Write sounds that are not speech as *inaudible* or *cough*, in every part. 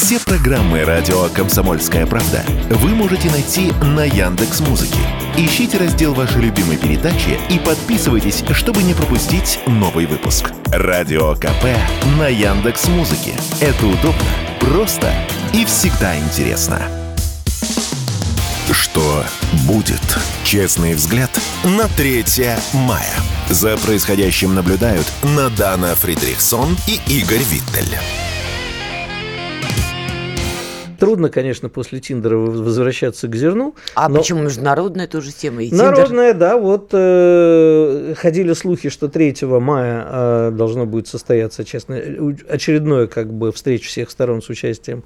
Все программы радио Комсомольская правда вы можете найти на Яндекс Музыке. Ищите раздел вашей любимой передачи и подписывайтесь, чтобы не пропустить новый выпуск. Радио КП на Яндекс Музыке. Это удобно, просто и всегда интересно. Что будет? Честный взгляд на 3 мая. За происходящим наблюдают Надана Фридрихсон и Игорь Виттель. Трудно, конечно, после Тиндера возвращаться к зерну. А но... почему международная тоже тема? И Народная, Тиндер... да. Вот э, ходили слухи, что 3 мая э, должно будет состояться, честно, очередное как бы встреча всех сторон с участием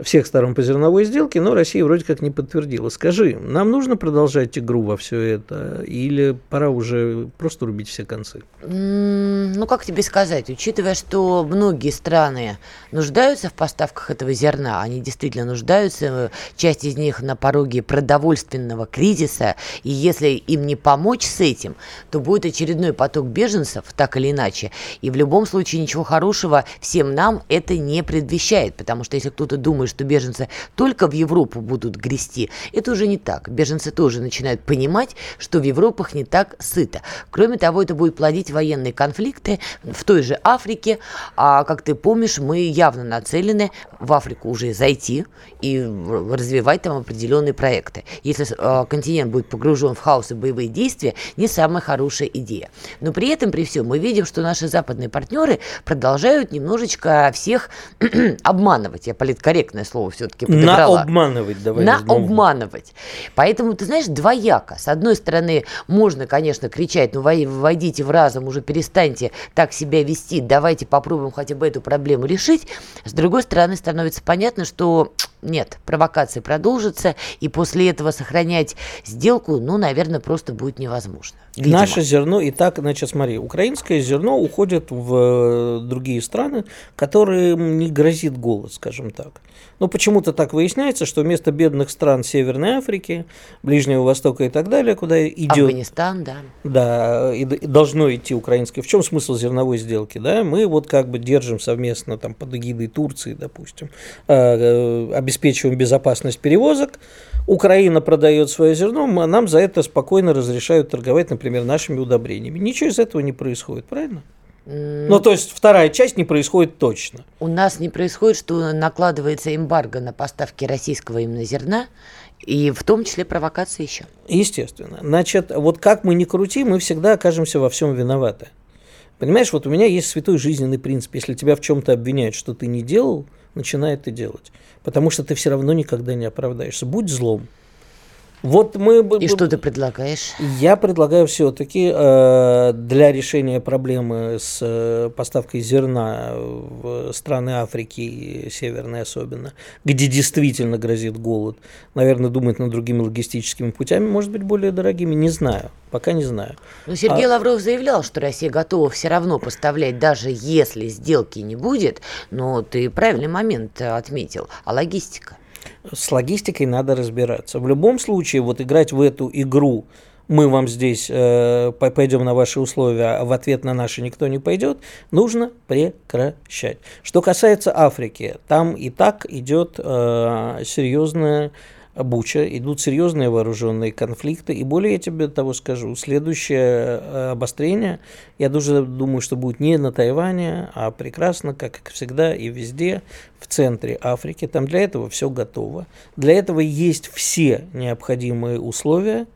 всех сторон по зерновой сделке, но Россия вроде как не подтвердила. Скажи, нам нужно продолжать игру во все это или пора уже просто рубить все концы? Ну, как тебе сказать, учитывая, что многие страны нуждаются в поставках этого зерна, они действительно действительно нуждаются, часть из них на пороге продовольственного кризиса, и если им не помочь с этим, то будет очередной поток беженцев, так или иначе, и в любом случае ничего хорошего всем нам это не предвещает, потому что если кто-то думает, что беженцы только в Европу будут грести, это уже не так. Беженцы тоже начинают понимать, что в Европах не так сыто. Кроме того, это будет плодить военные конфликты в той же Африке, а как ты помнишь, мы явно нацелены в Африку уже зайти, и развивать там определенные проекты. Если э, континент будет погружен в хаос и боевые действия, не самая хорошая идея. Но при этом, при всем, мы видим, что наши западные партнеры продолжают немножечко всех *clears throat* обманывать. Я политкорректное слово все-таки подобрала. На обманывать, давай. На обманывать. Поэтому, ты знаешь, двояко. С одной стороны, можно, конечно, кричать, ну, войдите в разум, уже перестаньте так себя вести, давайте попробуем хотя бы эту проблему решить. С другой стороны, становится понятно, что нет, провокации продолжатся, и после этого сохранять сделку, ну, наверное, просто будет невозможно. Видимо. Наше зерно и так, значит, смотри, украинское зерно уходит в э, другие страны, которым не грозит голод, скажем так. Но почему-то так выясняется, что вместо бедных стран Северной Африки, Ближнего Востока и так далее, куда идет... Афганистан, да. Да, и, и должно идти украинское. В чем смысл зерновой сделки? Да? Мы вот как бы держим совместно там под эгидой Турции, допустим, э, э, обеспечиваем безопасность перевозок, Украина продает свое зерно, нам за это спокойно разрешают торговать, например, нашими удобрениями. Ничего из этого не происходит, правильно? Ну, то есть вторая часть не происходит точно. У нас не происходит, что накладывается эмбарго на поставки российского именно зерна, и в том числе провокация еще. Естественно. Значит, вот как мы ни крути, мы всегда окажемся во всем виноваты. Понимаешь, вот у меня есть святой жизненный принцип. Если тебя в чем-то обвиняют, что ты не делал, начинай это делать. Потому что ты все равно никогда не оправдаешься. Будь злом. Вот мы... И что ты предлагаешь? Я предлагаю все-таки э, для решения проблемы с э, поставкой зерна в страны Африки, северной особенно, где действительно грозит голод, наверное, думать над другими логистическими путями, может быть, более дорогими, не знаю. Пока не знаю. Но Сергей а... Лавров заявлял, что Россия готова все равно поставлять, даже если сделки не будет. Но ты правильный момент отметил. А логистика? С логистикой надо разбираться. В любом случае, вот играть в эту игру мы вам здесь э, пойдем на ваши условия, а в ответ на наши никто не пойдет, нужно прекращать. Что касается Африки, там и так идет э, серьезная Буча, идут серьезные вооруженные конфликты. И более я тебе того скажу, следующее э, обострение, я даже думаю, что будет не на Тайване, а прекрасно, как всегда и везде, в центре Африки. Там для этого все готово. Для этого есть все необходимые условия.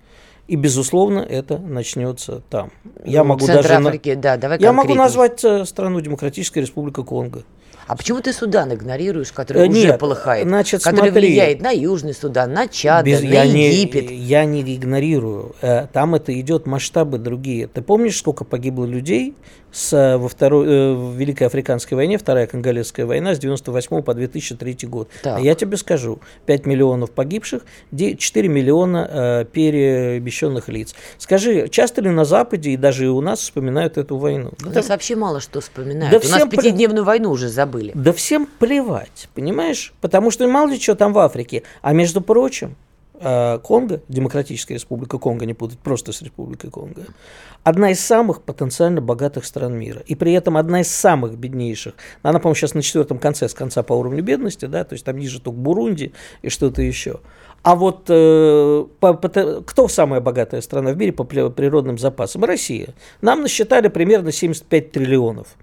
И, безусловно, это начнется там. Я ну, могу даже Африки, на... да, давай Я могу назвать э, страну Демократическая Республика Конго. А почему ты Судан игнорируешь, который э, Нет, уже полыхает? Значит, который смотри, влияет на Южный Судан, на Чад, без, на я Египет. Не, я не игнорирую. Э, там это идет масштабы другие. Ты помнишь, сколько погибло людей с, э, во второй, э, в Великой Африканской войне, Вторая Конголезская война с 98 по 2003 год. Так. А я тебе скажу, 5 миллионов погибших, 4 миллиона э, перемещенных лиц. Скажи, часто ли на Западе и даже и у нас вспоминают эту войну? У да, нас вообще мало что вспоминают. Да у нас пятидневную пле... войну уже забыли. Да всем плевать, понимаешь? Потому что мало ли что там в Африке. А между прочим, а Конго, Демократическая Республика Конго, не путать просто с Республикой Конго, одна из самых потенциально богатых стран мира. И при этом одна из самых беднейших. Она, по-моему, сейчас на четвертом конце, с конца по уровню бедности, да, то есть там ниже только Бурунди и что-то еще. А вот э, по, по, кто самая богатая страна в мире по природным запасам? Россия. Нам насчитали примерно 75 триллионов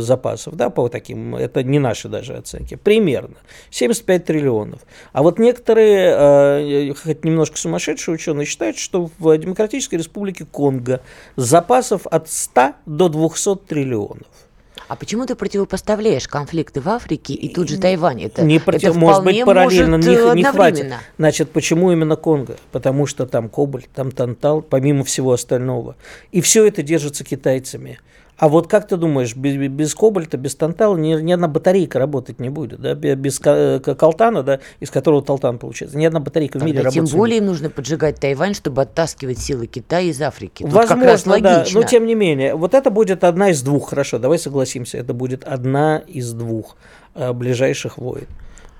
запасов, да, по таким, это не наши даже оценки, примерно 75 триллионов. А вот некоторые, э, хоть немножко сумасшедшие ученые считают, что в Демократической Республике Конго запасов от 100 до 200 триллионов. А почему ты противопоставляешь конфликты в Африке и тут же Тайвань? Это, не против, это может быть параллельно может не, не хватит. Значит, почему именно Конго? Потому что там кобальт, там тантал, помимо всего остального. И все это держится китайцами. А вот как ты думаешь, без, без кобальта, без тантала ни, ни одна батарейка работать не будет, да? Без э, колтана, да, из которого толтан получается. Ни одна батарейка Тогда в мире работать Тем более им нужно поджигать Тайвань, чтобы оттаскивать силы Китая из Африки. Тут Возможно, да, но тем не менее. Вот это будет одна из двух, хорошо, давай согласимся, это будет одна из двух э, ближайших войн.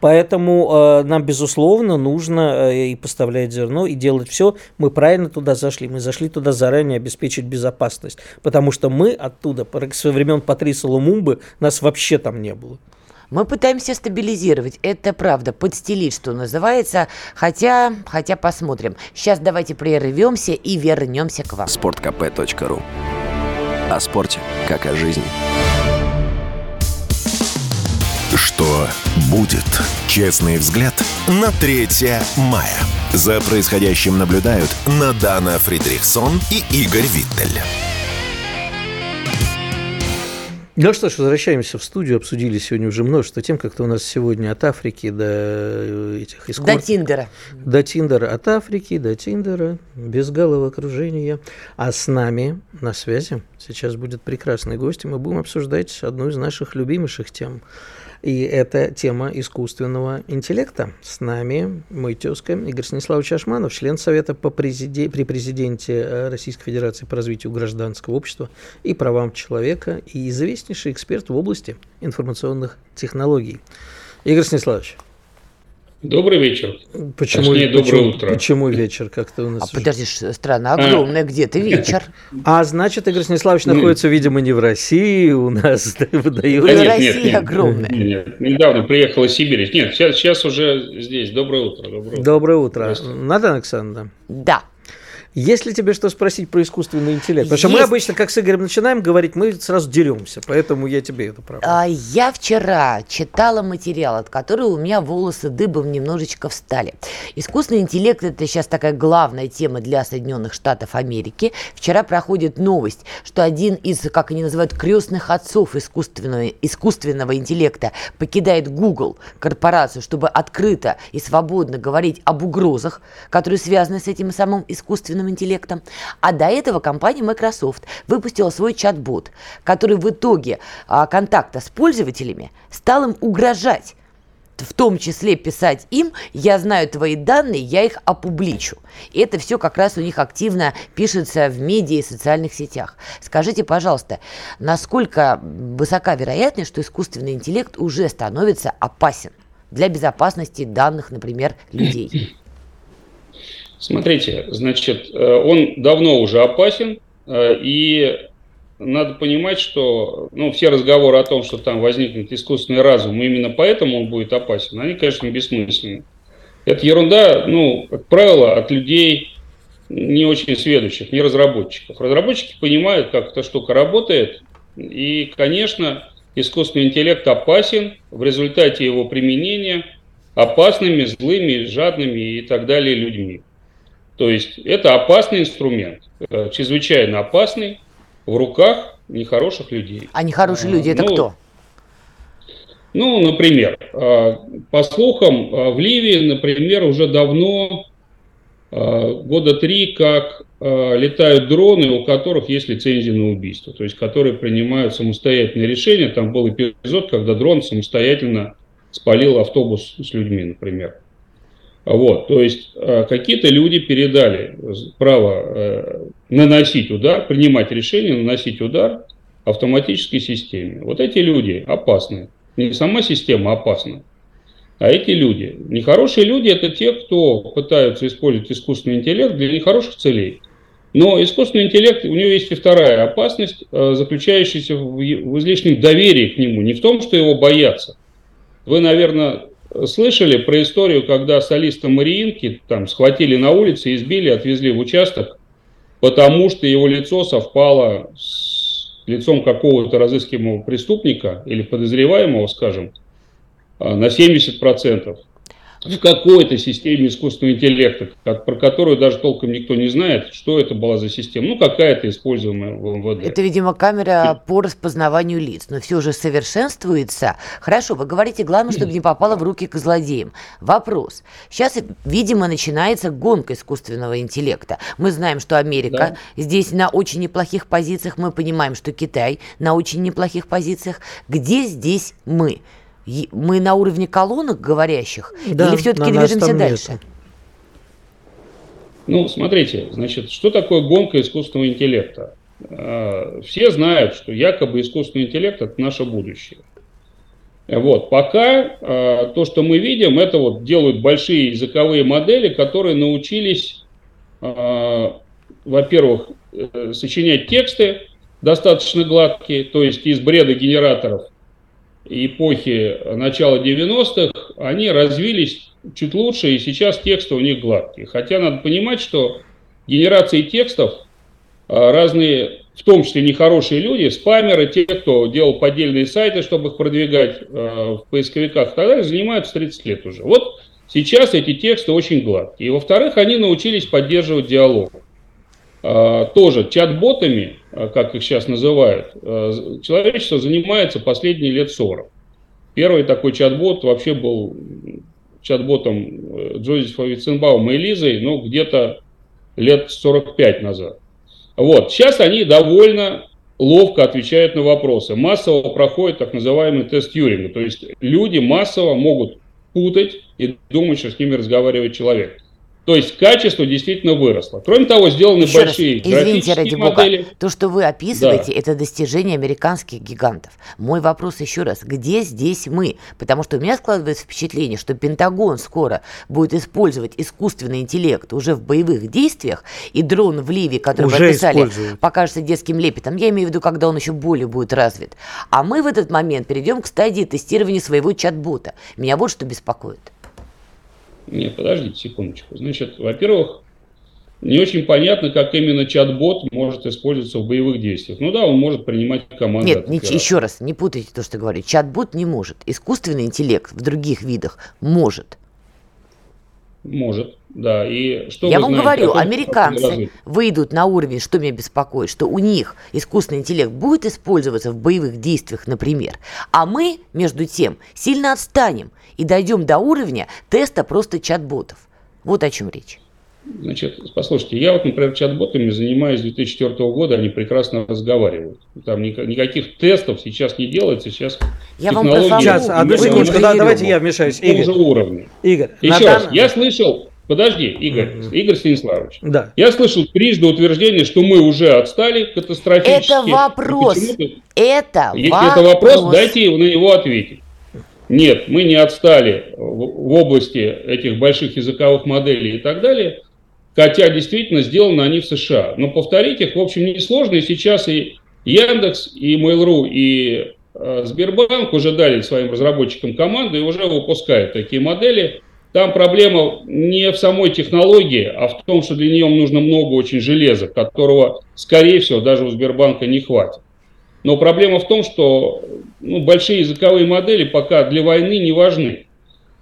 Поэтому э, нам, безусловно, нужно э, и поставлять зерно, и делать все. Мы правильно туда зашли. Мы зашли туда заранее обеспечить безопасность. Потому что мы оттуда, со времен Патриса Лумумбы, нас вообще там не было. Мы пытаемся стабилизировать, это правда, подстелить, что называется, хотя, хотя посмотрим. Сейчас давайте прервемся и вернемся к вам. Спорткп.ру О спорте, как о жизни. Что будет? Честный взгляд на 3 мая. За происходящим наблюдают Надана Фридрихсон и Игорь Виттель. Ну что ж, возвращаемся в студию. Обсудили сегодня уже множество тем, как-то у нас сегодня от Африки до э, этих искусств. До Тиндера. До Тиндера. От Африки до Тиндера. Без головокружения. А с нами на связи сейчас будет прекрасный гость, и мы будем обсуждать одну из наших любимейших тем – и это тема искусственного интеллекта. С нами мой тезка Игорь Станиславович Ашманов, член Совета по президи... при президенте э, Российской Федерации по развитию гражданского общества и правам человека и известнейший эксперт в области информационных технологий. Игорь Станиславович, Добрый вечер. Почему, Точнее, доброе почему, утро. Почему вечер как-то у нас? А подожди, страна огромная, а. где ты вечер? *laughs* А значит, Игорь Станиславович находится, видимо, не в России, у нас выдают. Да Россия огромная. Нет, недавно приехала из Сибири. Нет, сейчас, сейчас уже здесь. Доброе утро. Доброе утро. Доброе утро. Надо, Александр? Да. Если тебе что спросить про искусственный интеллект? Потому что мы обычно, как с Игорем начинаем говорить, мы сразу деремся, поэтому я тебе это правда. А, я вчера читала материал, от которого у меня волосы дыбом немножечко встали. Искусственный интеллект – это сейчас такая главная тема для Соединенных Штатов Америки. Вчера проходит новость, что один из, как они называют, крестных отцов искусственного, искусственного интеллекта покидает Google, корпорацию, чтобы открыто и свободно говорить об угрозах, которые связаны с этим самым искусственным искусственным интеллектом. А до этого компания Microsoft выпустила свой чат-бот, который в итоге а, контакта с пользователями стал им угрожать в том числе писать им, я знаю твои данные, я их опубличу. И это все как раз у них активно пишется в медиа и социальных сетях. Скажите, пожалуйста, насколько высока вероятность, что искусственный интеллект уже становится опасен для безопасности данных, например, людей? Смотрите, значит, э, он давно уже опасен, э, и надо понимать, что ну, все разговоры о том, что там возникнет искусственный разум, именно поэтому он будет опасен, они, конечно, бессмысленны. Это ерунда, ну, как правило, от людей не очень сведущих, не разработчиков. Разработчики понимают, как эта штука работает, и, конечно, искусственный интеллект опасен в результате его применения опасными, злыми, жадными и так далее людьми. То есть это опасный инструмент, э, чрезвычайно опасный в руках нехороших людей. А нехорошие люди это ну, кто? Ну, например, э, по слухам, э, в Ливии, например, уже давно, года три, как летают дроны, у которых есть лицензия на убийство, то есть которые принимают самостоятельные решения. Там был эпизод, когда дрон самостоятельно спалил автобус с людьми, например. Вот, то есть э, какие-то люди передали право э, наносить удар, принимать решение, наносить удар автоматической системе. Вот эти люди опасны. Не сама система опасна, А эти люди, нехорошие люди, это те, кто пытаются использовать искусственный интеллект для нехороших целей. Но искусственный интеллект, у него есть и вторая опасность, э, заключающаяся в излишнем доверии к нему, не в том, что его боятся. Вы, наверное, слышали про историю, когда солиста Мариинки там схватили на улице, избили, отвезли в участок, потому что его лицо совпало с лицом какого-то разыскиваемого преступника или подозреваемого, скажем, а, на 70% в какой-то системе искусственного интеллекта, как, про которую даже толком никто не знает, что это была за система. Ну, какая-то используемая в МВД. Это, видимо, камера по распознаванию лиц, но все же совершенствуется. Хорошо, вы говорите, главное, чтобы не попало в руки к злодеям. Вопрос. Сейчас, видимо, начинается гонка искусственного интеллекта. Мы знаем, что Америка да. здесь на очень неплохих позициях, мы понимаем, что Китай на очень неплохих позициях. Где здесь мы? Мы на уровне колонок говорящих да, или все-таки движемся дальше? Ну, смотрите, значит, что такое гонка искусственного интеллекта? А, все знают, что якобы искусственный интеллект – это наше будущее. Вот, пока а, то, что мы видим, это вот делают большие языковые модели, которые научились, а, во-первых, э, сочинять тексты достаточно гладкие, то есть из бреда генераторов эпохи начала 90-х, они развились чуть лучше, и сейчас тексты у них гладкие. Хотя надо понимать, что генерации текстов а, разные, в том числе нехорошие люди, спамеры, те, кто делал поддельные сайты, чтобы их продвигать а, в поисковиках и так далее, занимаются 30 лет уже. Вот сейчас эти тексты очень гладкие. И во-вторых, они научились поддерживать диалог. Тоже чат-ботами, как их сейчас называют, а, человечество занимается последние лет 40. Первый такой чат-бот вообще был чат-ботом э, Джозефа Витценбаума и Лизой, ну, где-то лет 45 назад. Вот, сейчас они довольно ловко отвечают на вопросы. Массово проходит так называемый тест Юринга, то есть люди массово могут путать и думать, что с ними разговаривает человек. То есть качество действительно выросло. Кроме того, сделаны Еще большие раз, извините, ради модели. Бога, то, что вы описываете, да. это достижение американских гигантов. Мой вопрос еще раз, где здесь мы? Потому что у меня складывается впечатление, что Пентагон скоро будет использовать искусственный интеллект уже в боевых действиях, и дрон в Ливии, который уже вы описали, покажется детским лепетом. Я имею в виду, когда он еще более будет развит. А мы в этот момент перейдем к стадии тестирования своего чат-бота. Меня вот что беспокоит. Нет, подождите секундочку. Значит, во-первых, не очень понятно, как именно чат-бот может использоваться в боевых действиях. Ну да, он может принимать команды. Нет, не, еще раз, не путайте то, что говорю. Чат-бот не может. Искусственный интеллект в других видах может. Может, да. И что Я вам знаете, говорю, американцы выйдут на уровень, что меня беспокоит, что у них искусственный интеллект будет использоваться в боевых действиях, например, а мы, между тем, сильно отстанем и дойдем до уровня теста просто чат-ботов. Вот о чем речь. Значит, послушайте, я вот, например, чат-ботами занимаюсь с 2004 года, они прекрасно разговаривают. Там никаких тестов сейчас не делается, сейчас я технологии... Вам сейчас, одну секундочку, да, давайте я вмешаюсь. Игорь. Уже уровне. Игорь. Еще раз, я слышал, подожди, Игорь, mm-hmm. Игорь Станиславович. Да. Я слышал трижды утверждение, что мы уже отстали катастрофически. Это вопрос. Это Если вопрос. это вопрос, дайте на него ответить. Нет, мы не отстали в области этих больших языковых моделей и так далее, хотя действительно сделаны они в США. Но повторить их, в общем, несложно, и сейчас и Яндекс, и Mail.ru, и э, Сбербанк уже дали своим разработчикам команду и уже выпускают такие модели. Там проблема не в самой технологии, а в том, что для нее нужно много очень железа, которого, скорее всего, даже у Сбербанка не хватит. Но проблема в том, что ну, большие языковые модели пока для войны не важны.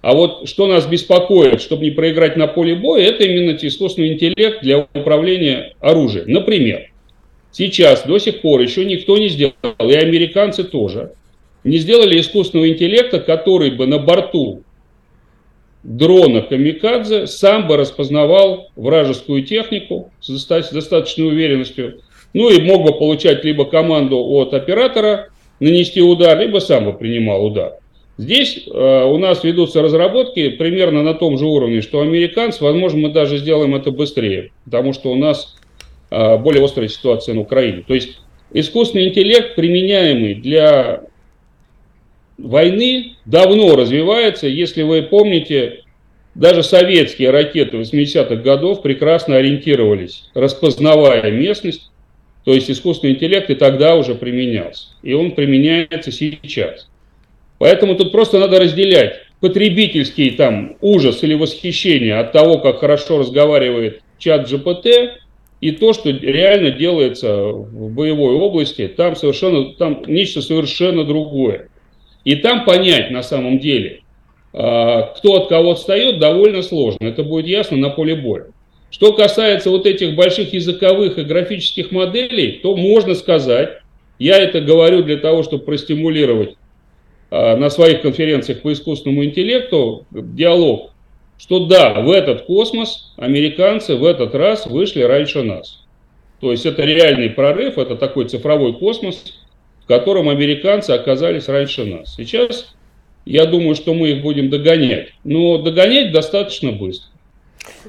А вот что нас беспокоит, чтобы не проиграть на поле боя, это именно искусственный интеллект для управления оружием. Например, сейчас до сих пор еще никто не сделал, и американцы тоже, не сделали искусственного интеллекта, который бы на борту дрона Камикадзе сам бы распознавал вражескую технику с достаточной уверенностью, ну и мог бы получать либо команду от оператора нанести удар, либо сам бы принимал удар. Здесь э, у нас ведутся разработки примерно на том же уровне, что американцы. Возможно, мы даже сделаем это быстрее, потому что у нас э, более острая ситуация на Украине. То есть искусственный интеллект, применяемый для войны давно развивается. Если вы помните, даже советские ракеты 80-х годов прекрасно ориентировались, распознавая местность, то есть искусственный интеллект и тогда уже применялся. И он применяется сейчас. Поэтому тут просто надо разделять потребительский там ужас или восхищение от того, как хорошо разговаривает чат GPT, и то, что реально делается в боевой области, там совершенно, там нечто совершенно другое. И там понять на самом деле, а, кто от кого отстает, довольно сложно. Это будет ясно на поле боя. Что касается вот этих больших языковых и графических моделей, то можно сказать, я это говорю для того, чтобы простимулировать а, на своих конференциях по искусственному интеллекту диалог, что да, в этот космос американцы в этот раз вышли раньше нас. То есть это реальный прорыв, это такой цифровой космос, котором американцы оказались раньше нас. Сейчас я думаю, что мы их будем догонять. Но догонять достаточно быстро.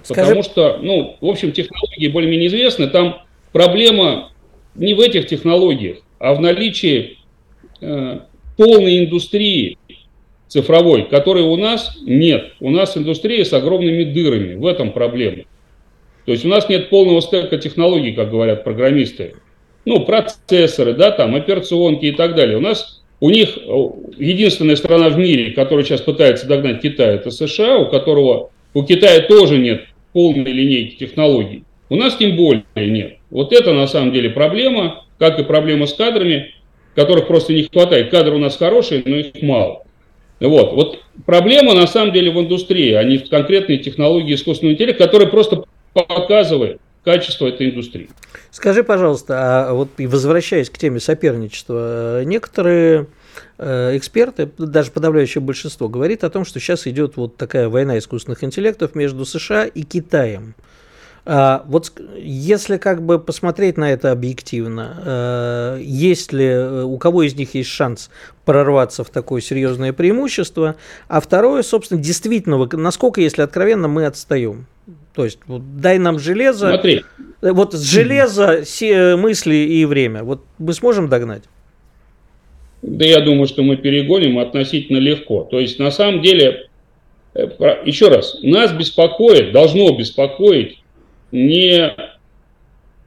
Скажи... Потому что, ну, в общем, технологии более-менее известны. Там проблема не в этих технологиях, а в наличии э, полной индустрии цифровой, которой у нас нет. У нас индустрия с огромными дырами. В этом проблема. То есть у нас нет полного стека технологий, как говорят программисты. Ну, процессоры, да, там, операционки и так далее. У нас, у них единственная страна в мире, которая сейчас пытается догнать Китай, это США, у которого, у Китая тоже нет полной линейки технологий. У нас тем более нет. Вот это на самом деле проблема, как и проблема с кадрами которых просто не хватает. Кадры у нас хорошие, но их мало. Вот. вот проблема на самом деле в индустрии, а не в конкретной технологии искусственного интеллекта, которая просто показывает качество этой индустрии. Скажи, пожалуйста, а вот возвращаясь к теме соперничества, некоторые э, эксперты, даже подавляющее большинство, говорит о том, что сейчас идет вот такая война искусственных интеллектов между США и Китаем. А, вот если как бы посмотреть на это объективно, э, есть ли э, у кого из них есть шанс прорваться в такое серьезное преимущество, а второе, собственно, действительно, насколько, если откровенно, мы отстаем. То есть вот, дай нам железо, Смотри. Э, вот с железа все мысли и время, вот мы сможем догнать? Да я думаю, что мы перегоним относительно легко. То есть на самом деле, еще раз, нас беспокоит, должно беспокоить не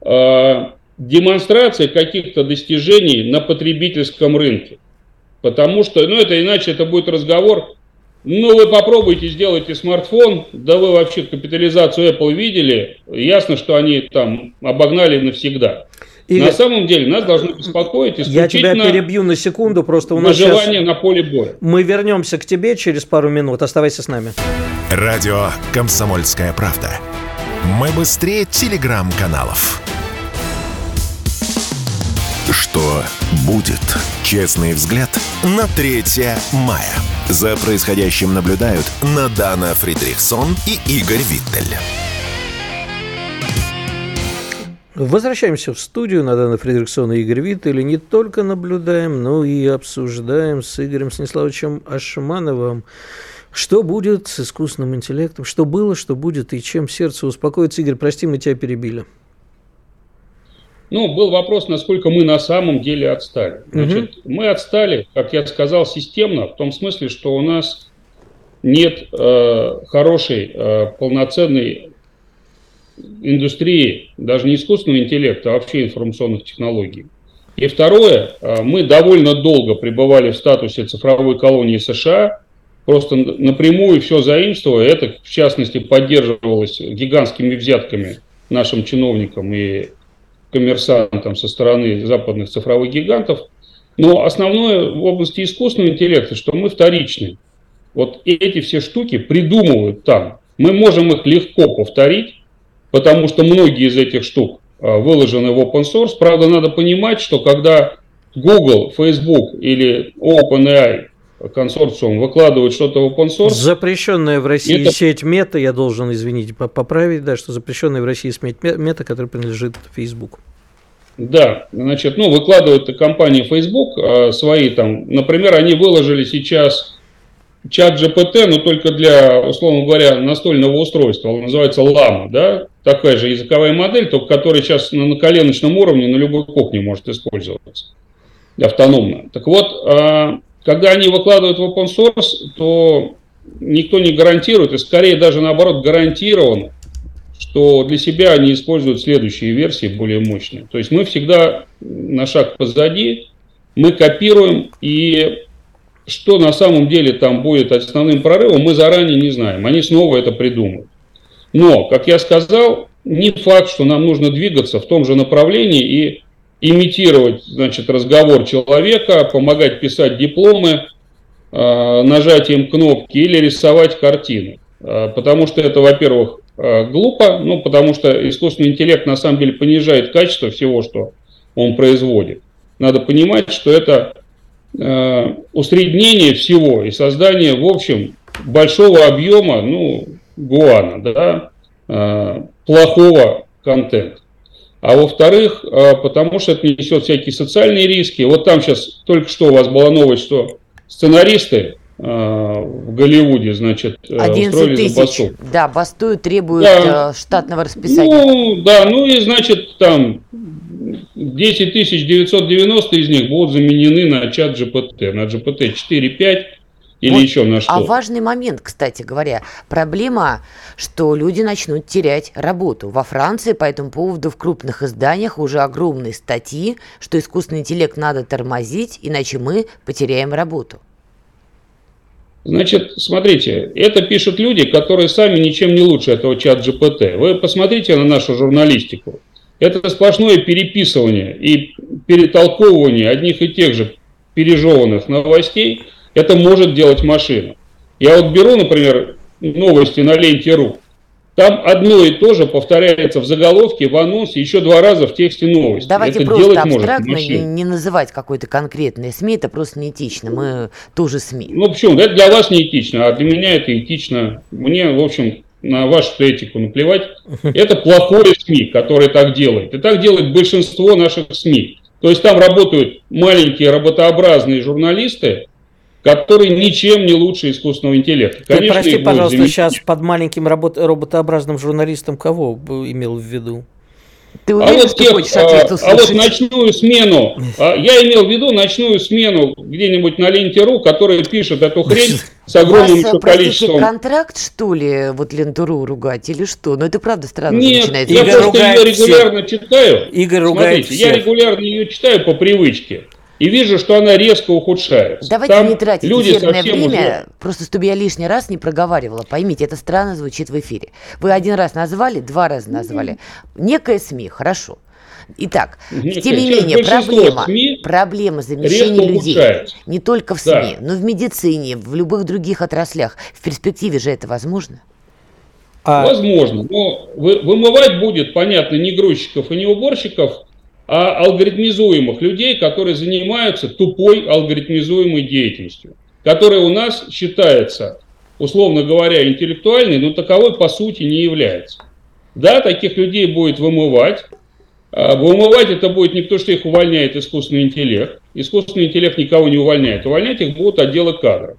э, демонстрация каких-то достижений на потребительском рынке. Потому что, ну это иначе это будет разговор, ну вы попробуйте, сделайте смартфон, да вы вообще капитализацию Apple видели, ясно, что они там обогнали навсегда. И на самом деле нас должно беспокоить Я тебя перебью на секунду, просто у нас сейчас... на поле боя. Мы вернемся к тебе через пару минут. Оставайся с нами. Радио «Комсомольская правда». Мы быстрее телеграм-каналов. Что будет? Честный взгляд на 3 мая. За происходящим наблюдают Надана Фридрихсон и Игорь Виттель. Возвращаемся в студию. Надана Фридрихсон и Игорь Виттель. Не только наблюдаем, но и обсуждаем с Игорем Станиславовичем Ашмановым что будет с искусственным интеллектом? Что было, что будет, и чем сердце успокоится? Игорь, прости, мы тебя перебили. Ну, был вопрос, насколько мы на самом деле отстали. Значит, угу. мы отстали, как я сказал, системно, в том смысле, что у нас нет э, хорошей, э, полноценной индустрии, даже не искусственного интеллекта, а вообще информационных технологий. И второе, э, мы довольно долго пребывали в статусе цифровой колонии США, просто напрямую все заимствуя. Это, в частности, поддерживалось гигантскими взятками нашим чиновникам и коммерсантам со стороны западных цифровых гигантов. Но основное в области искусственного интеллекта, что мы вторичны. Вот эти все штуки придумывают там. Мы можем их легко повторить, потому что многие из этих штук а, выложены в open source. Правда, надо понимать, что когда Google, Facebook или OpenAI консорциум выкладывает что-то в open source. Запрещенная в России это... сеть мета, я должен, извините, поправить, да, что запрещенная в России сеть мета, которая принадлежит Facebook. Да, значит, ну, выкладывают компании Facebook а, свои там, например, они выложили сейчас чат GPT, но только для, условно говоря, настольного устройства, он называется Lama, да, такая же языковая модель, только которая сейчас на, на коленочном уровне на любой кухне может использоваться автономно. Так вот, а, когда они выкладывают в open source, то никто не гарантирует, и скорее даже наоборот гарантировано, что для себя они используют следующие версии более мощные. То есть мы всегда на шаг позади, мы копируем, и что на самом деле там будет основным прорывом, мы заранее не знаем. Они снова это придумают. Но, как я сказал, не факт, что нам нужно двигаться в том же направлении и имитировать значит, разговор человека, помогать писать дипломы, э, нажатием кнопки или рисовать картины. Э, потому что это, во-первых, э, глупо, ну, потому что искусственный интеллект на самом деле понижает качество всего, что он производит. Надо понимать, что это усреднение всего и создание, в общем, большого объема, ну, гуана, да, плохого контента. А во-вторых, э, потому что это несет всякие социальные риски. Вот там сейчас только что у вас была новость, что сценаристы э, в Голливуде, значит, 11 устроили тысяч. забастовку. Да, бастуют, требуют да. штатного расписания. Ну, да, ну и, значит, там 10 990 из них будут заменены на чат GPT, на GPT 4.5 или вот, еще на что. А важный момент, кстати говоря, проблема, что люди начнут терять работу. Во Франции по этому поводу в крупных изданиях уже огромные статьи, что искусственный интеллект надо тормозить, иначе мы потеряем работу. Значит, смотрите, это пишут люди, которые сами ничем не лучше этого чат GPT. Вы посмотрите на нашу журналистику. Это сплошное переписывание и перетолковывание одних и тех же пережеванных новостей – это может делать машина. Я вот беру, например, новости на ленте РУ. Там одно и то же повторяется в заголовке, в анонсе, еще два раза в тексте новости. Давайте это просто абстрактно не, не называть какой-то конкретной СМИ, это просто неэтично. Мы тоже СМИ. Ну почему? Это для вас неэтично, а для меня это этично. Мне, в общем, на вашу этику наплевать. *laughs* Это плохое СМИ, которое так делает. И так делает большинство наших СМИ. То есть там работают маленькие работообразные журналисты, который ничем не лучше искусственного интеллекта. Конечно, Ты прости, пожалуйста, заменить. сейчас под маленьким работ- роботообразным журналистом кого имел в виду? Ты а уверен, а вот, тех, а, а вот ночную смену, *laughs* а, я имел в виду ночную смену где-нибудь на ленте.ру, которая пишет эту хрень с огромным еще количеством... контракт, что ли, вот ленту.ру ругать или что? Ну, это правда странно Нет, начинается. я Игорь просто ее регулярно всех. читаю. Игорь ругает Смотрите, всех. я регулярно ее читаю по привычке и вижу, что она резко ухудшается. Давайте Там не тратить люди эфирное время, уже... просто чтобы я лишний раз не проговаривала. Поймите, это странно звучит в эфире. Вы один раз назвали, два раза назвали. Некое СМИ, хорошо. Итак, Некое. тем не менее, проблема, СМИ проблема замещения людей ухудшается. не только в СМИ, да. но в медицине, в любых других отраслях. В перспективе же это возможно? А... Возможно, но вымывать будет, понятно, не грузчиков и не уборщиков, а алгоритмизуемых людей, которые занимаются тупой алгоритмизуемой деятельностью, которая у нас считается, условно говоря, интеллектуальной, но таковой по сути не является. Да, таких людей будет вымывать. А, вымывать это будет не то, что их увольняет искусственный интеллект. Искусственный интеллект никого не увольняет. Увольнять их будут отделы кадров,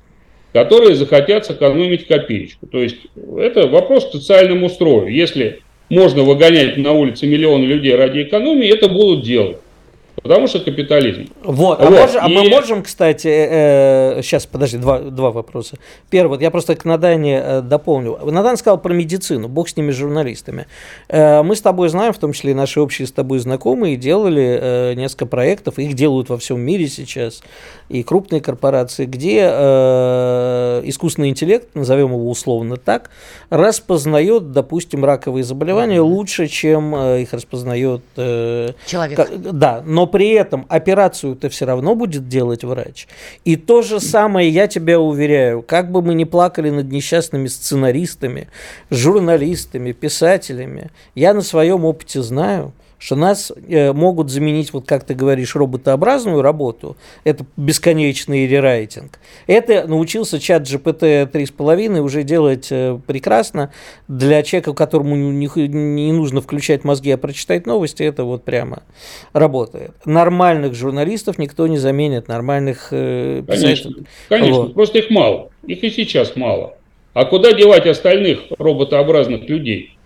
которые захотят сэкономить копеечку. То есть это вопрос к социальному строю. Если можно выгонять на улице миллионы людей ради экономии, это будут делать. Потому что капитализм. Вот, а, вот. Можем, а мы можем, кстати, э, сейчас, э, подожди, два, два вопроса. Первый, вот я просто к Надане э, дополню. Надан сказал про медицину, бог с ними журналистами. Э, мы с тобой знаем, в том числе и наши общие с тобой знакомые, делали э, несколько проектов, их делают во всем мире сейчас, и крупные корпорации, где э, искусственный интеллект, назовем его условно так, распознает, допустим, раковые заболевания лучше, чем э, их распознает... Э, Человек. Как, да, но при этом операцию-то все равно будет делать врач. И то же самое, я тебя уверяю, как бы мы ни плакали над несчастными сценаристами, журналистами, писателями, я на своем опыте знаю – что нас э, могут заменить, вот как ты говоришь, роботообразную работу, это бесконечный рерайтинг. Это научился чат GPT 3.5 уже делать э, прекрасно. Для человека, которому не, не нужно включать мозги, а прочитать новости, это вот прямо работает. Нормальных журналистов никто не заменит, нормальных э, Конечно, конечно вот. просто их мало. Их и сейчас мало. А куда девать остальных роботообразных людей?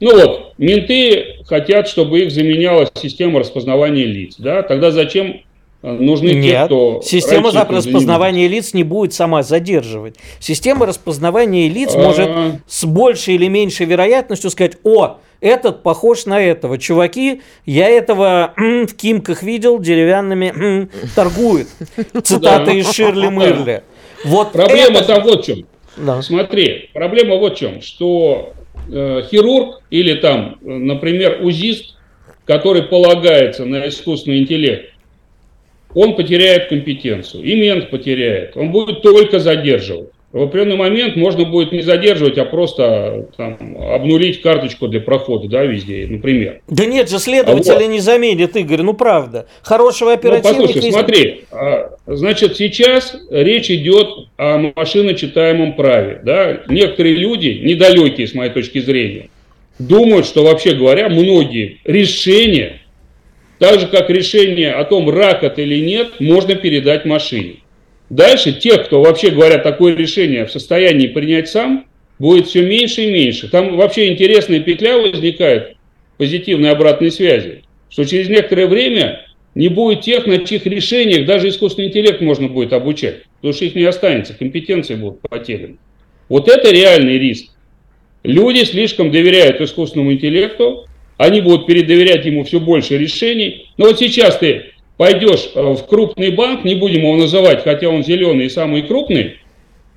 Ну вот, менты хотят, чтобы их заменяла система распознавания лиц. Да? Тогда зачем Нужны Нет, те, кто... система распознавания лиц не будет сама задерживать. Система распознавания лиц А. может с большей или меньшей вероятностью сказать, о, этот похож на этого. Чуваки, я этого м, в Кимках видел, деревянными м, торгует. *laughs* Цитата из Ширли *laughs* Мырли. Вот Проблема это- там вот в чем. Да. Смотри, проблема вот в чем, что э, хирург или там, э, например, узист, который полагается на искусственный интеллект, он потеряет компетенцию, и мент потеряет, он будет только задерживать. В определенный момент можно будет не задерживать, а просто там, обнулить карточку для прохода, да, везде, например. Да нет же, следователя А вот. не заменит, Игорь, ну правда. Хорошего Ну, оперативника... послушай, есть- смотри, а, значит, сейчас речь идет о машиночитаемом праве, да. Некоторые люди, недалекие, с моей точки зрения, думают, что, вообще говоря, многие решения, так же, как решение о том, рак это или нет, можно передать машине. Дальше тех, кто, вообще говоря, такое решение в состоянии принять сам, будет все меньше и меньше. Там вообще интересная петля возникает позитивной обратной связи, что через некоторое время не будет тех, на чьих решениях даже искусственный интеллект можно будет обучать, потому что их не останется, компетенции будут потеряны. Вот это реальный риск. Люди слишком доверяют искусственному интеллекту, они будут передоверять ему все больше решений. Но вот сейчас ты пойдешь э, в крупный банк, не будем его называть, хотя он зеленый и самый крупный,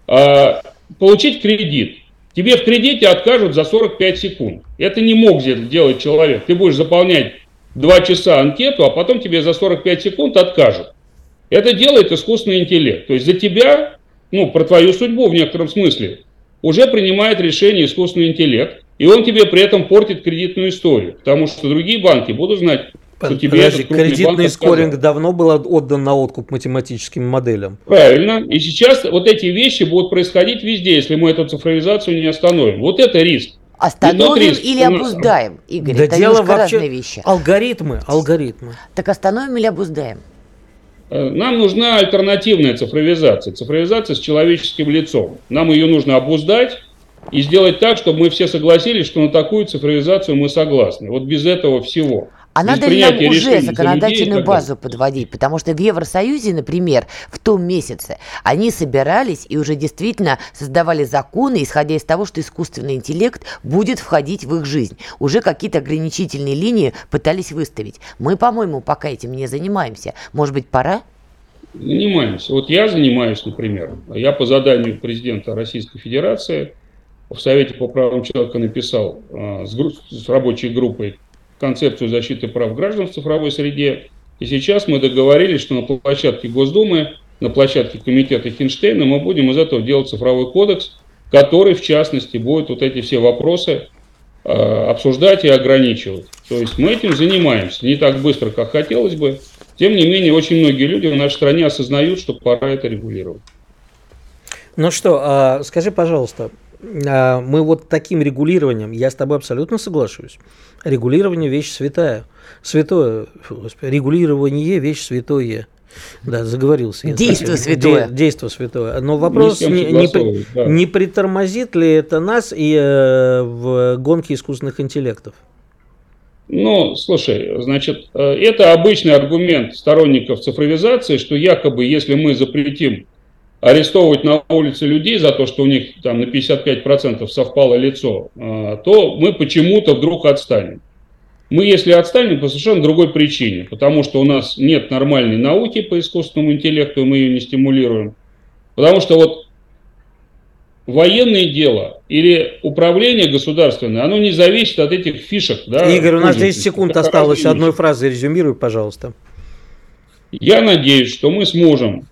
а, получить кредит. Тебе в кредите откажут за 45 секунд. Это не мог сделать человек. Ты будешь заполнять 2 часа анкету, а потом тебе за 45 секунд откажут. Это делает искусственный интеллект. То есть за тебя, ну, про твою судьбу в некотором смысле, уже принимает решение искусственный интеллект, и он тебе при этом портит кредитную историю. Потому что другие банки будут знать, что тебе Подожди, кредитный отказал. скоринг давно был отдан на откуп математическим моделям. Правильно. И сейчас вот эти вещи будут происходить везде, если мы эту цифровизацию не остановим. Вот это риск. Остановим риск или обуздаем, Игорь? да это дело вообще... разные вещи. Алгоритмы, алгоритмы. Так остановим или обуздаем? Э, Нам нужна альтернативная цифровизация. Цифровизация с человеческим лицом. Нам ее нужно обуздать и сделать так, чтобы мы все согласились, что на такую цифровизацию мы согласны. Вот без этого всего. А надо ли нам уже людей законодательную далее. базу подводить? Потому что в Евросоюзе, например, в том месяце они собирались и уже действительно создавали законы, исходя из того, что искусственный интеллект будет входить в их жизнь. Уже какие-то ограничительные линии пытались выставить. Мы, по-моему, пока этим не занимаемся. Может быть, пора? Занимаемся. Вот я занимаюсь, например, я по заданию президента Российской Федерации в Совете по правам человека написал а, с, с рабочей группой концепцию защиты прав граждан в цифровой среде. И сейчас мы договорились, что на площадке Госдумы, на площадке комитета Хинштейна мы будем из этого делать цифровой кодекс, который, в частности, будет вот эти все вопросы а, обсуждать и ограничивать. То есть мы этим занимаемся. Не так быстро, как хотелось бы. Тем не менее, очень многие люди в нашей стране осознают, что пора это регулировать. Ну что, а, скажи, пожалуйста, мы вот таким регулированием, я с тобой абсолютно соглашусь. Регулирование вещь святая. Святое, регулирование вещь святое. Да, заговорился. Действо святое. Де- действо святое. Но вопрос, не, не при- да. не притормозит ли это нас и э, в гонке искусственных интеллектов? Ну, слушай, значит, э, это обычный аргумент сторонников цифровизации, что якобы если мы запретим арестовывать на улице людей за то, что у них там на 55% совпало лицо, э, то мы почему-то вдруг отстанем. Мы, если отстанем, по совершенно другой причине, потому что у нас нет нормальной науки по искусственному интеллекту, и мы ее не стимулируем. Потому что вот военное дело или управление государственное, оно не зависит от этих фишек. Да, Игорь, у нас пользовательских. 10 секунд осталось. Одной фразой резюмируй, пожалуйста. Я надеюсь, что мы сможем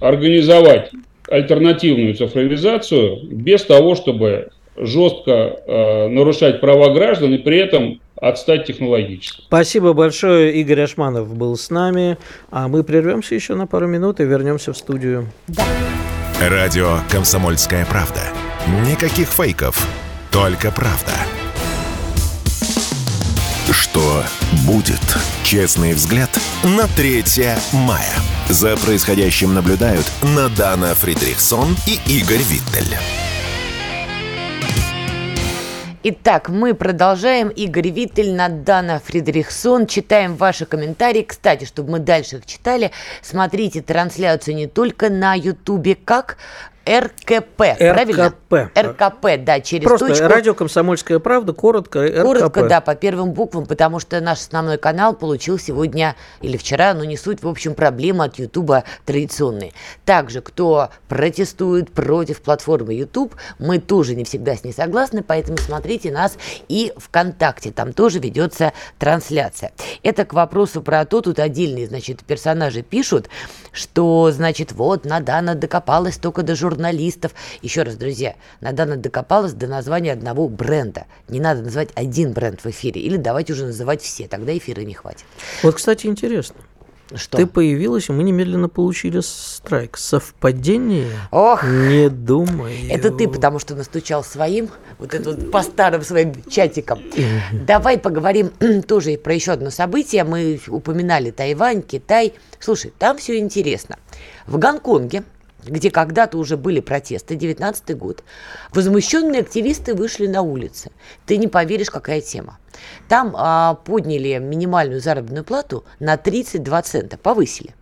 организовать альтернативную цифровизацию без того, чтобы жестко э, нарушать права граждан и при этом отстать технологически. Спасибо большое. Игорь Ашманов был с нами. А мы прервемся еще на пару минут и вернемся в студию. Радио «Комсомольская правда». Никаких фейков, только правда. Что будет? Честный взгляд на 3 мая. За происходящим наблюдают Надана Фридрихсон и Игорь Виттель. Итак, мы продолжаем. Игорь Виттель, Надана Фридрихсон. Читаем ваши комментарии. Кстати, чтобы мы дальше их читали, смотрите трансляцию не только на Ютубе, как РКП, правильно? РКП. РКП, да, через Просто точку. радио «Комсомольская правда», коротко, РКП. Коротко, да, по первым буквам, потому что наш основной канал получил сегодня или вчера, но не суть, в общем, проблемы от Ютуба традиционные. Также, кто протестует против платформы YouTube, мы тоже не всегда с ней согласны, поэтому смотрите нас и ВКонтакте, там тоже ведется трансляция. Это к вопросу про то, тут отдельные, значит, персонажи пишут, что, значит, вот, Надана докопалась только до журналистов. Еще раз, друзья, Надана докопалась до названия одного бренда. Не надо называть один бренд в эфире, или давайте уже называть все, тогда эфира не хватит. Вот, кстати, интересно. Что? Ты появилась, и мы немедленно получили страйк. Совпадение? Ох, Не думаю. Это ты, потому что настучал своим, вот это вот по старым своим чатикам. Давай поговорим *clears throat* тоже про еще одно событие. Мы упоминали Тайвань, Китай. Слушай, там все интересно. В Гонконге, где когда-то уже были протесты, 19 год, возмущенные активисты вышли на улицы. Ты не поверишь, какая тема. Там а, подняли минимальную заработную плату на 32 цента, повысили.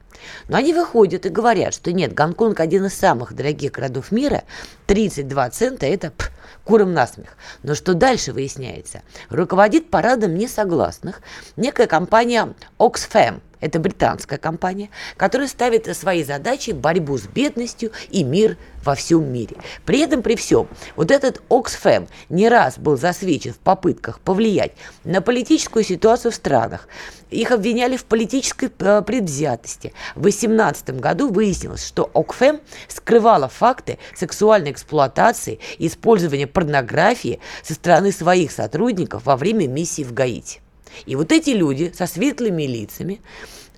Но они выходят и говорят, что нет, Гонконг один из самых дорогих городов мира, 32 цента – это пх, куром насмех. Но что дальше выясняется? Руководит парадом несогласных некая компания Oxfam, это британская компания, которая ставит своей задачей борьбу с бедностью и мир во всем мире. При этом, при всем, вот этот Oxfam не раз был засвечен в попытках повлиять на политическую ситуацию в странах. Их обвиняли в политической э, предвзятости. В 2018 году выяснилось, что Oxfam скрывала факты сексуальной эксплуатации и использования порнографии со стороны своих сотрудников во время миссии в Гаити. И вот эти люди со светлыми лицами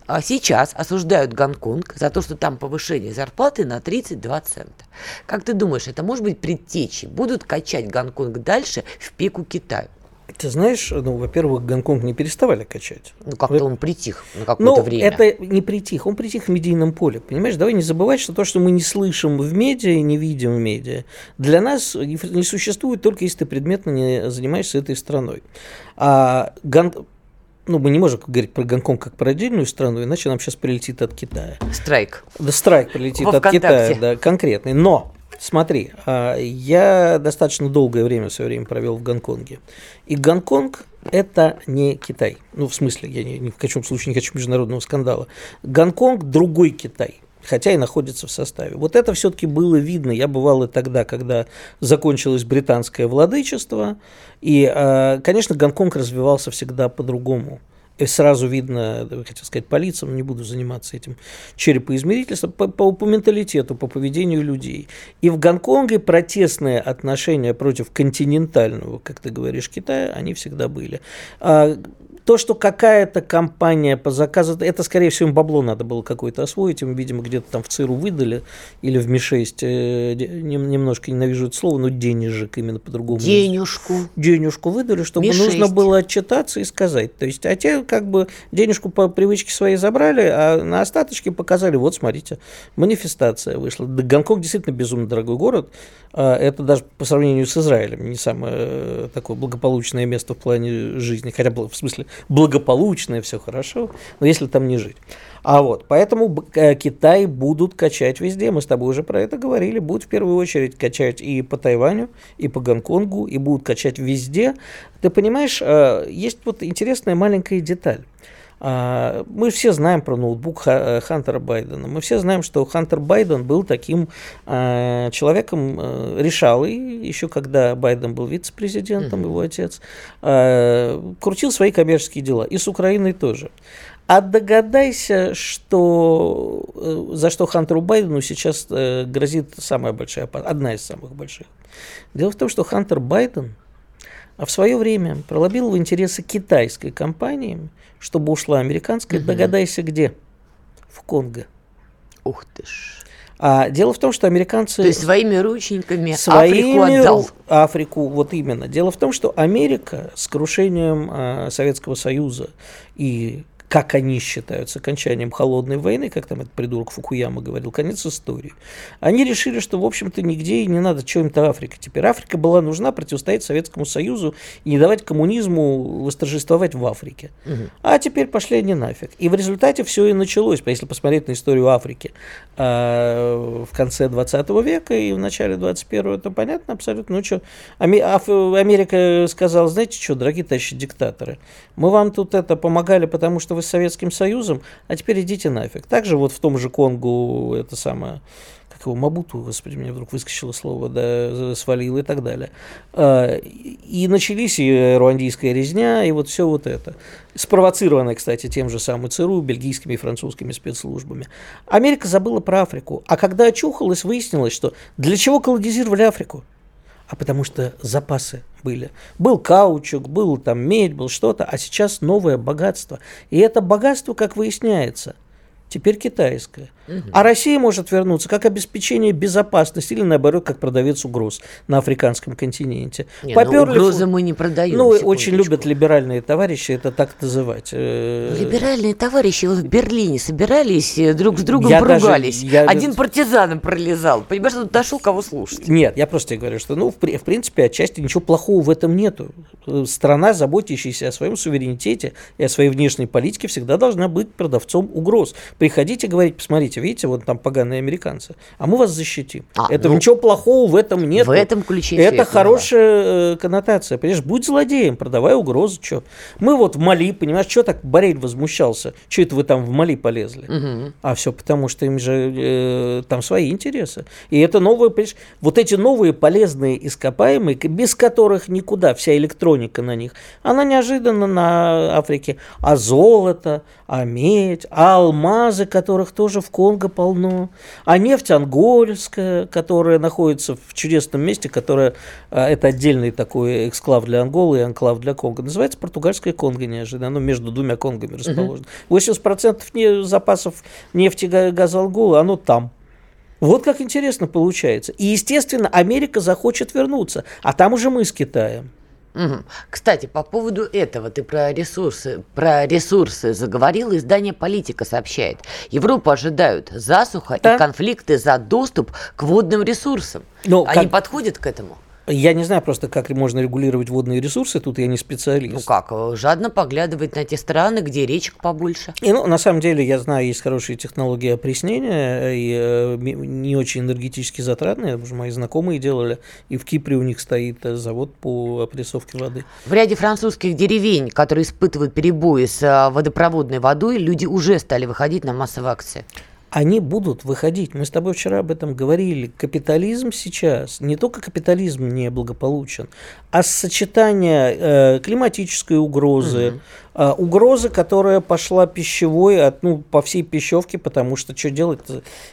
а, сейчас осуждают Гонконг за то, что там повышение зарплаты на 32 цента. Как ты думаешь, это может быть предтечей? Будут качать Гонконг дальше в пику Китаю? Ты знаешь, ну, во-первых, Гонконг не переставали качать. Ну, как-то он притих на какое-то Ну, время. это не притих, он притих в медийном поле. Понимаешь, давай не забывать, что то, что мы не слышим в медиа и не видим в медиа, для нас не существует только если ты предметно не занимаешься этой страной. А Гон- ну, мы не можем говорить про Гонконг как про отдельную страну, иначе нам сейчас прилетит от Китая. Страйк. Да страйк прилетит Во от ВКонтакте. Китая, да, конкретный. Но, смотри, а, я достаточно долгое время в свое время провел в Гонконге. И Гонконг – это не Китай. Ну, в смысле, я ни, ни в каком случае не хочу международного скандала. Гонконг – другой Китай. Хотя и находится в составе. Вот это все-таки было видно. Я бывал и тогда, когда закончилось британское владычество. И, а, конечно, Гонконг развивался всегда по-другому. И сразу видно, хотел сказать, по лицам, не буду заниматься этим черепоизмерительством, по, по, по менталитету, по поведению людей. И в Гонконге протестные отношения против континентального, как ты говоришь, Китая, они всегда были. А, то, что какая-то компания по заказу, это, скорее всего, им бабло надо было какое-то освоить, им, видимо, где-то там в ЦРУ выдали, или в Ми-6, э, немножко ненавижу это слово, но денежек именно по-другому. Денежку. денежку выдали, чтобы Ми-6. нужно было отчитаться и сказать. То есть, а те как бы денежку по привычке своей забрали, а на остаточке показали, вот смотрите, манифестация вышла. Да, Гонконг действительно безумно дорогой город. А, Это даже по сравнению с Израилем не самое э, такое благополучное место в плане жизни. Хотя, в смысле, благополучное, все хорошо, но если там не жить. А вот, поэтому э, Китай будут качать везде. Мы с тобой уже про это говорили. Будут в первую очередь качать и по Тайваню, и по Гонконгу, и будут качать везде. Ты понимаешь, э, есть вот интересная маленькая деталь. А, Мы все знаем про ноутбук э, Хантера Байдена. Мы все знаем, что Хантер Байден был таким э, человеком э, решалый, еще когда Байден был вице-президентом, его отец, э, крутил свои коммерческие дела. И с Украиной тоже. А догадайся, что э, за что Хантеру Байдену сейчас грозит самая большая одна из самых больших. Дело в том, что Хантер Байден а в свое время пролоббировал интересы китайской компании, чтобы ушла американская. Догадайся, где? В Конго. Ух ты ж. А дело в том, что американцы... То есть своими рученьками своими Африку отдал. Африку, вот именно. Дело в том, что Америка с крушением а, Советского Союза и как они считают, с окончанием холодной войны, как там этот придурок Фукуяма говорил, конец истории. Они решили, что, в общем-то, нигде и не надо чем-то Африка. Теперь Африка была нужна противостоять Советскому Союзу и не давать коммунизму восторжествовать в Африке. Угу. А теперь пошли они нафиг. И в результате все и началось. Если посмотреть на историю Африки э, в конце 20 века и в начале 21 то понятно абсолютно. Ну что, Америка сказала, знаете что, дорогие товарищи диктаторы, мы вам тут это помогали, потому что вы с Советским Союзом, а теперь идите нафиг. Также вот в том же Конгу это самое как его, Мабуту, господи, мне вдруг выскочило слово, да, свалил и так далее. А, и начались и руандийская резня, и вот все вот это. Спровоцированное, кстати, тем же самым ЦРУ, бельгийскими и французскими спецслужбами. Америка забыла про Африку. А когда очухалась, выяснилось, что для чего колонизировали Африку? А потому что запасы были. Был каучук, был там медь, был что-то, а сейчас новое богатство. И это богатство, как выясняется, теперь китайское. А Россия может вернуться как обеспечение безопасности или, наоборот, как продавец угроз на африканском континенте. Не, ну, Поперли... угрозы мы не продаем. Ну, очень любят либеральные товарищи это так называть. Э, либеральные товарищи в Берлине собирались, э, друг с другом я поругались. Даже, я... Один партизаном пролезал. Понимаешь, тут дошел кого слушать. Нет, я просто говорю, что, ну, в, в принципе, отчасти ничего плохого в этом нету. Страна, заботящаяся о своем суверенитете и о своей внешней политике, всегда должна быть продавцом угроз. Приходите говорить, посмотрите, смотрите, видите, вот там поганые американцы, а мы вас защитим. А, это ну, ничего плохого в этом нет. В этом ключе. Это хорошая э, коннотация. Понимаешь, будь злодеем, продавай угрозы, что. Мы вот в Мали, понимаешь, что так Борель возмущался? Что это вы там в Мали полезли? Угу. А все потому, что им же э, там свои интересы. И это новые, понимаешь, вот эти новые полезные ископаемые, без которых никуда, вся электроника на них, она неожиданно на Африке. А золото, а медь, а алмазы, которых тоже в Конго полно, а нефть ангольская, которая находится в чудесном месте, которая а, это отдельный такой эксклав для Анголы и анклав для Конго. Называется португальская Конго неожиданно, оно между двумя Конгами расположено. 80% не, запасов нефти и газа Анголы, оно там. Вот как интересно получается. И, естественно, Америка захочет вернуться, а там уже мы с Китаем. Кстати, по поводу этого ты про ресурсы, про ресурсы заговорил. Издание «Политика» сообщает. Европу ожидают засуха да? и конфликты за доступ к водным ресурсам. Но Они как... подходят к этому? Я не знаю просто, как можно регулировать водные ресурсы, тут я не специалист. Ну как, жадно поглядывать на те страны, где речек побольше. И, ну, на самом деле, я знаю, есть хорошие технологии опреснения, и э, не очень энергетически затратные, потому что мои знакомые делали, и в Кипре у них стоит э, завод по опрессовке воды. В ряде французских деревень, которые испытывают перебои с э, водопроводной водой, люди уже стали выходить на массовые акции они будут выходить. Мы с тобой вчера об этом говорили. Капитализм сейчас, не только капитализм не благополучен, а сочетание э, климатической угрозы, угу. А, угроза, которая пошла пищевой от, ну, по всей пищевке, потому что что делать?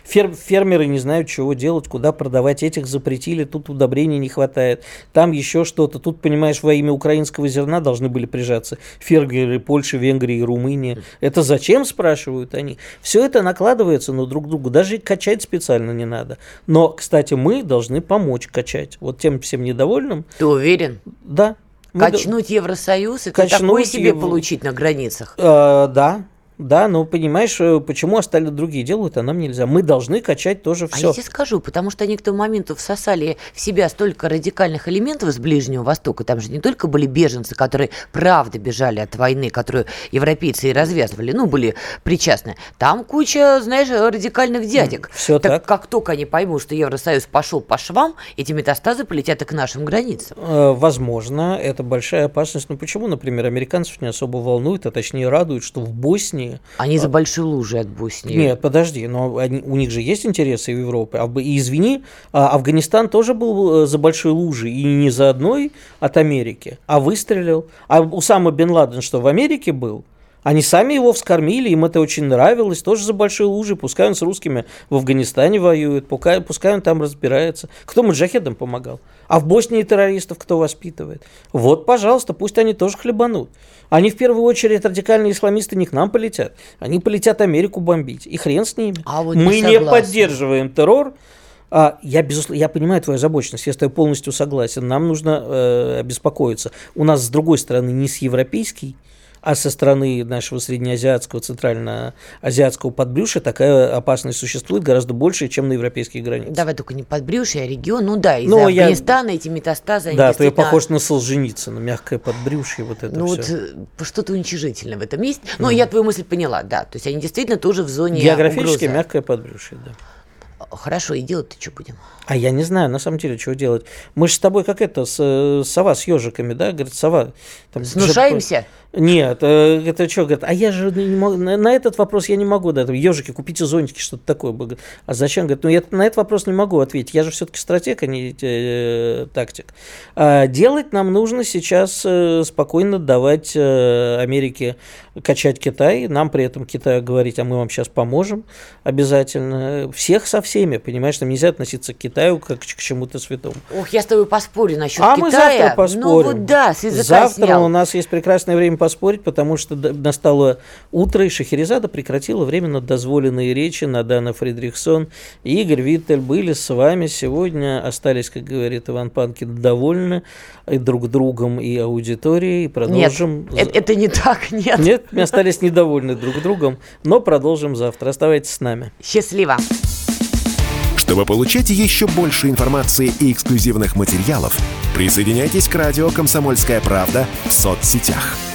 Фер, фермеры не знают, чего делать, куда продавать. Этих запретили, тут удобрений не хватает, там еще что-то. Тут, понимаешь, во имя украинского зерна должны были прижаться фермеры Польши, Венгрии, Румынии. Это зачем, спрашивают они? Все это накладывается на друг друга. Даже качать специально не надо. Но, кстати, мы должны помочь качать. Вот тем всем недовольным. Ты уверен? Да. Качнуть Евросоюз, это Качнуть такое себе его... получить на границах. Э, да, да, но понимаешь, э, почему остальные другие делают, а нам нельзя. Мы должны качать тоже все. А я тебе скажу, потому что они к тому моменту всосали в себя столько радикальных элементов из Ближнего Востока. Там же не только были беженцы, которые правда бежали от войны, которую европейцы и развязывали, ну, были причастны. Там куча, знаешь, радикальных дядек. Все так, так. как только они поймут, что Евросоюз пошел по швам, эти метастазы полетят и к нашим границам. Э, возможно, это большая опасность. Но почему, например, американцев не особо волнует, а точнее радует, что в Боснии Боснии. Они за большие лужи от Боснии. Нет, подожди, но они, у них же есть интересы в Европе. А, и извини, а, Афганистан тоже был э, за большой лужи, и не за одной от Америки, а выстрелил. А Усама Бен Ладен что, в Америке был? Они сами его вскормили, им это очень нравилось, тоже за большие лужи, пускай он с русскими в Афганистане воюет, пускай, пускай он там разбирается. Кто маджахедам помогал? А в Боснии террористов кто воспитывает? Вот, пожалуйста, пусть они тоже хлебанут. Они в первую очередь радикальные исламисты не к нам полетят, они полетят Америку бомбить. И хрен с ними. А вот Мы не, не поддерживаем террор, а, я, безусловно, я понимаю твою озабоченность, я с тобой полностью согласен. Нам нужно э, обеспокоиться. У нас, с другой стороны, не с европейский а со стороны нашего среднеазиатского, центральноазиатского подбрюшья такая опасность существует гораздо больше, чем на европейских границах. Давай только не подбрюшье, а регион. Ну да, из-за Афганистана я... эти метастазы... Да, то я похож на Солженицына, мягкое подбрюшье, вот это Ну все. вот э, что-то уничижительное в этом есть. Но mm. я твою мысль поняла, да. То есть они действительно тоже в зоне Географически угрозы. мягкое подбрюшье, да. Хорошо, и делать-то что будем? А я не знаю, на самом деле, чего делать. Мы же с тобой как это, с, э, сова с ежиками, да? Говорит, сова. Там, Снушаемся? Же, нет, э, это что, говорит, а я же не могу, на, на этот вопрос я не могу, да, ежики, купите зонтики, что-то такое. А зачем? Говорит, ну я на этот вопрос не могу ответить, я же все-таки стратег, а не э, тактик. А делать нам нужно сейчас э, спокойно давать э, Америке качать Китай, нам при этом Китаю говорить, а мы вам сейчас поможем обязательно. Всех со всеми, понимаешь, нам нельзя относиться к Китаю как к чему-то святому. Ох, я с тобой поспорю насчет а Китая. А мы завтра поспорим. Ну вот да, с Завтра снял. у нас есть прекрасное время поспорить, потому что настало утро, и Шахерезада прекратила временно дозволенные речи. Надана Фридрихсон и Игорь Виттель были с вами сегодня, остались, как говорит Иван Панкин, довольны и друг другом, и аудиторией. Продолжим. Нет, это, это не так, *laughs* нет. Нет, мы остались недовольны друг другом, но продолжим завтра. Оставайтесь с нами. Счастливо. Чтобы получать еще больше информации и эксклюзивных материалов, присоединяйтесь к радио «Комсомольская правда» в соцсетях –